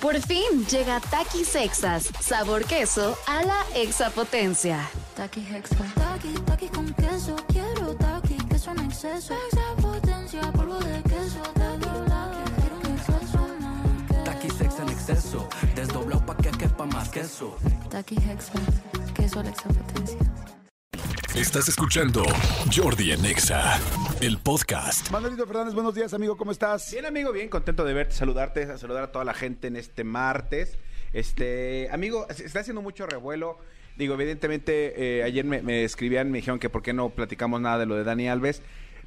Por fin llega Takis Sexas, sabor queso a la exapotencia. Taki Hexa. Taki, taki con queso. Quiero taki, queso en exceso. Extra potencia, polvo de queso. Taki, quiero un exceso más. Taki sex en exceso, desdoblado pa' que quepa más queso. Taki Hexa. Queso a la exapotencia. Estás escuchando Jordi en Exa, el podcast. Manuelito Fernández, buenos días, amigo, ¿cómo estás? Bien, amigo, bien, contento de verte, saludarte, a saludar a toda la gente en este martes. Este, amigo, se está haciendo mucho revuelo. Digo, evidentemente, eh, ayer me, me escribían, me dijeron que por qué no platicamos nada de lo de Dani Alves,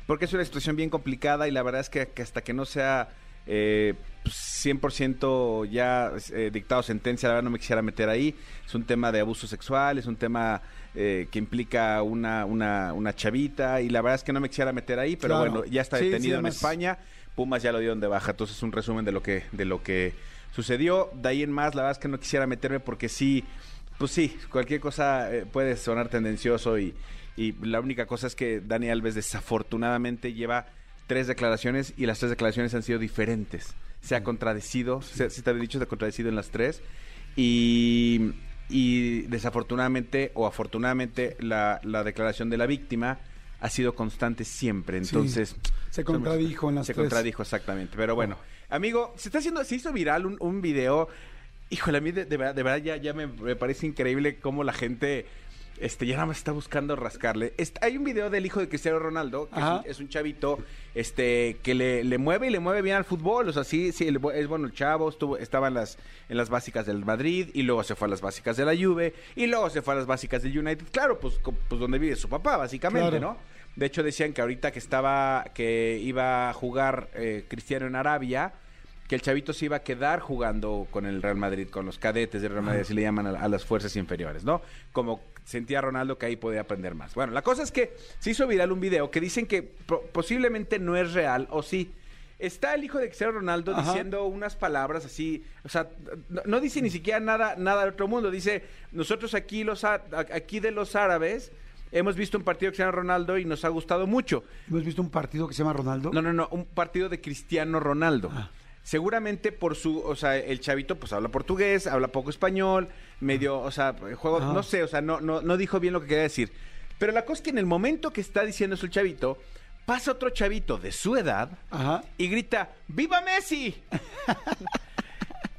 porque es una situación bien complicada y la verdad es que, que hasta que no sea eh, pues, 100% ya eh, dictado sentencia, la verdad no me quisiera meter ahí. Es un tema de abuso sexual, es un tema eh, que implica una, una, una chavita y la verdad es que no me quisiera meter ahí, pero Claro. bueno, ya está Sí, sí, detenido en España. Pumas ya lo dieron de baja, entonces un resumen de lo que de lo que sucedió. De ahí en más, la verdad es que no quisiera meterme porque sí, pues sí, cualquier cosa eh, puede sonar tendencioso y, y la única cosa es que Dani Alves desafortunadamente lleva tres declaraciones y las tres declaraciones han sido diferentes. Se ha contradecido, se, se te había dicho, se ha contradecido en las tres y, y desafortunadamente o afortunadamente la, la declaración de la víctima ha sido constante siempre. Entonces, se contradijo en las se tres. contradijo exactamente. Pero bueno, amigo, se está haciendo, se hizo viral un, un video. Híjole, a mí de, de verdad, de verdad ya, ya me, me parece increíble cómo la gente este, ya nada más está buscando rascarle. Hay un video del hijo de Cristiano Ronaldo, que es un, es un chavito este, que le, le mueve y le mueve bien al fútbol. O sea, sí, sí, es bueno el chavo, estuvo, estaba en las, en las básicas del Madrid y luego se fue a las básicas de la Juve y luego se fue a las básicas del United. Claro, pues, pues donde vive su papá, básicamente, Claro. ¿no? De hecho, decían que ahorita que estaba, que iba a jugar eh, Cristiano en Arabia, que el chavito se iba a quedar jugando con el Real Madrid, con los cadetes del Real Madrid, así le llaman a, a las fuerzas inferiores, ¿no? Como sentía Ronaldo que ahí podía aprender más. Bueno, la cosa es que se hizo viral un video que dicen que po- posiblemente no es real, o sí. Está el hijo de Cristiano Ronaldo Ajá. diciendo unas palabras así, o sea, no, no dice ni siquiera nada, nada de otro mundo. Dice, nosotros aquí los aquí de los árabes hemos visto un partido de Cristiano Ronaldo y nos ha gustado mucho. ¿Hemos visto un partido que se llama Ronaldo? No, no, no, un partido de Cristiano Ronaldo. Ah. Seguramente por su, o sea, el chavito pues habla portugués, habla poco español, medio, o sea, juego, Ah. no sé, o sea, no, no, no dijo bien lo que quería decir. Pero la cosa es que en el momento que está diciendo eso el chavito, pasa otro chavito de su edad Ajá. y grita, ¡Viva Messi!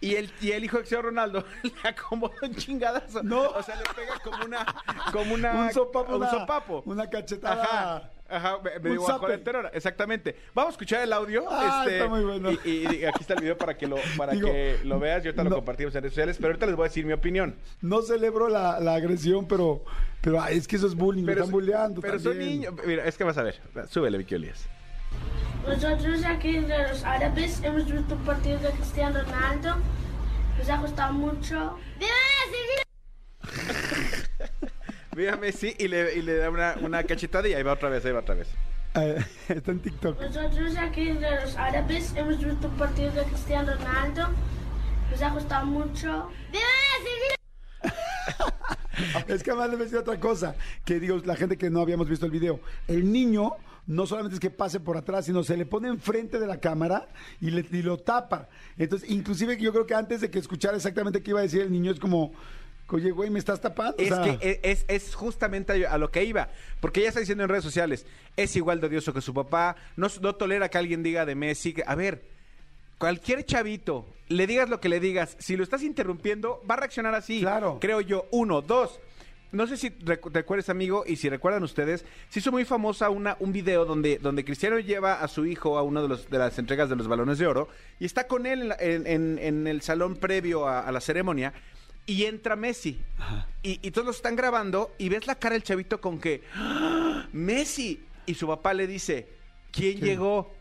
Y el, y el hijo de Cristiano Ronaldo le acomoda un chingadazo. No. O sea, le pega como una... Como una Un sopapo, Un una- sopapo. una cachetada. Ajá. Ajá, me, me Un digo, terror, exactamente. Vamos a escuchar el audio. Ah, este, está muy bueno. Y, aquí está el video para que lo, para Digo, que lo veas. Y ahorita no. lo compartimos en redes sociales. Pero ahorita les voy a decir mi opinión. No celebro la, la agresión, pero, pero ay, es que eso es bullying, me están bulleando pero son niños. Mira, es que vas a ver. Súbele, Vicky Olías. Nosotros aquí de los árabes hemos visto un partido de Cristiano Ronaldo. Nos ha gustado mucho. ¡Viva Messi! ¡Viva! Mira Messi y le, y le da una, una cachetada y ahí va otra vez, ahí va otra vez. Eh, está en TikTok. Nosotros aquí de los árabes hemos visto un partido de Cristiano Ronaldo. Nos ha gustado mucho. ¡Viva Messi! Es que además le voy a decir otra cosa, que digo, la gente que no habíamos visto el video, el niño no solamente es que pase por atrás, sino se le pone enfrente de la cámara y, le, y lo tapa. Entonces, inclusive yo creo que antes de que escuchara exactamente qué iba a decir el niño, es como, oye, güey, ¿me estás tapando? O Es sea, que es, es justamente a lo que iba. Porque ella está diciendo en redes sociales, es igual de odioso que su papá, no, no tolera que alguien diga de Messi. a ver, cualquier chavito, le digas lo que le digas, si lo estás interrumpiendo, va a reaccionar así. Claro. Creo yo. Uno, dos. No sé si recu- recuerdas, amigo, y si recuerdan ustedes, se hizo muy famosa una, un video donde, donde Cristiano lleva a su hijo a una de, los, de las entregas de los balones de oro y está con él en, la- en- en- en el salón previo a, a la ceremonia y entra Messi. Y, y todos lo están grabando y ves la cara del chavito con que ¡Ah! Messi. Y su papá le dice, ¿quién llegó?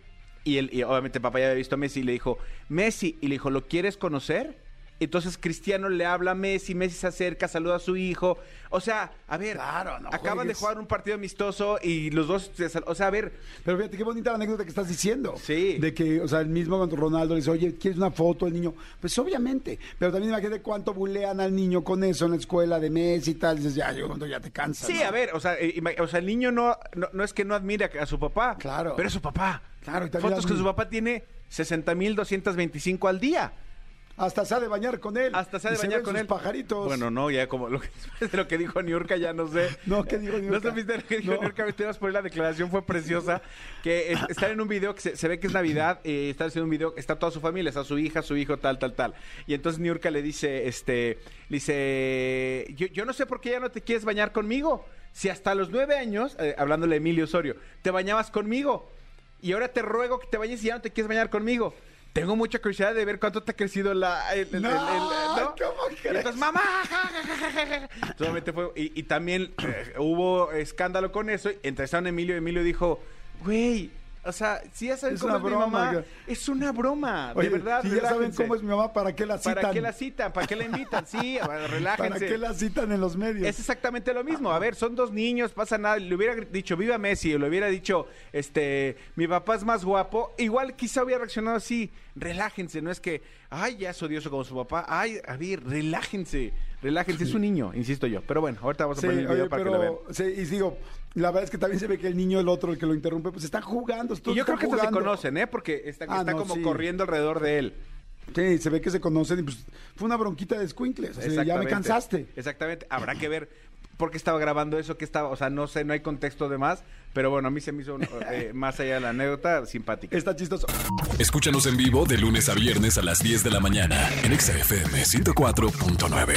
Y, él, y obviamente el papá ya había visto a Messi y le dijo, Messi. Y le dijo, ¿lo quieres conocer? Entonces Cristiano le habla a Messi, Messi se acerca, saluda a su hijo. O sea, a ver, Claro, no acaban de jugar un partido amistoso y los dos, o sea, a ver, Pero fíjate qué bonita la anécdota que estás diciendo. Sí. De que, o sea, el mismo cuando Ronaldo le dice, oye, ¿quieres una foto del niño? Pues obviamente. Pero también imagínate cuánto bulean al niño con eso en la escuela de Messi y tal. dices, ya, yo cuando ya te cansas. sí, ¿no? a ver, o sea, eh, o sea, el niño no, no, no es que no admire a, su papá. Claro. Pero es su papá. Claro, y Fotos que su papá tiene 60 mil 225 al día. Hasta se ha de bañar con él. Hasta se ha de Y bañar con sus él. pajaritos. Bueno, no, ya como lo que, de lo que dijo Niurka, ya no sé. No, ¿qué dijo ¿No Niurka? supiste lo que dijo No. Niurka? Te ibas por ahí, la declaración fue preciosa. Que es- están en un video que se, se ve que es Navidad, eh, están haciendo un video, está toda su familia, está su hija, su hijo, tal, tal, tal. Y entonces Niurka le dice, este, le dice, yo, yo no sé por qué ya no te quieres bañar conmigo. Si hasta los nueve años, eh, hablándole a Emilio Osorio, te bañabas conmigo. Y ahora te ruego que te bañes y ya no te quieres bañar conmigo. Tengo mucha curiosidad de ver cuánto te ha crecido la... el- el- No, el- el- ¿no? ¿cómo Y crees? entonces, mamá. Solamente fue. Y, y también eh, hubo escándalo con eso. y Entrevistaron a Emilio y Emilio dijo, güey. O sea, si ya saben Es cómo es mi mamá, es una broma. Oye, de verdad, si ya saben cómo es mi mamá, ¿para qué la citan? ¿Para qué la citan? ¿Para qué la invitan? Sí, relájense. ¿Para qué la citan en los medios? Es exactamente lo mismo. A ver, son dos niños, pasa nada. Le hubiera dicho, viva Messi, o le hubiera dicho, este, mi papá es más guapo. Igual quizá hubiera reaccionado así. Relájense, no es que, ay, ya es odioso como su papá. Ay, a ver, relájense, relájense. Es un niño, insisto yo. Pero bueno, ahorita vamos a Sí, poner el video oye, para que lo vean. pero, sí, y digo, la verdad es que también se ve que el niño, el otro, el que lo interrumpe, pues están jugando. Y todos yo creo que se conocen, ¿eh? Porque está, Ah, está no, como sí. corriendo alrededor de él. Sí, se ve que se conocen y pues fue una bronquita de squinkles. O sea, ya me cansaste. Exactamente. Habrá que ver por qué estaba grabando eso, qué estaba, o sea, no sé, no hay contexto de más, pero bueno, a mí se me hizo, eh, más allá de la anécdota, simpática. Está chistoso. Escúchanos en vivo de lunes a viernes a las 10 de la mañana en Exa FM 104.9.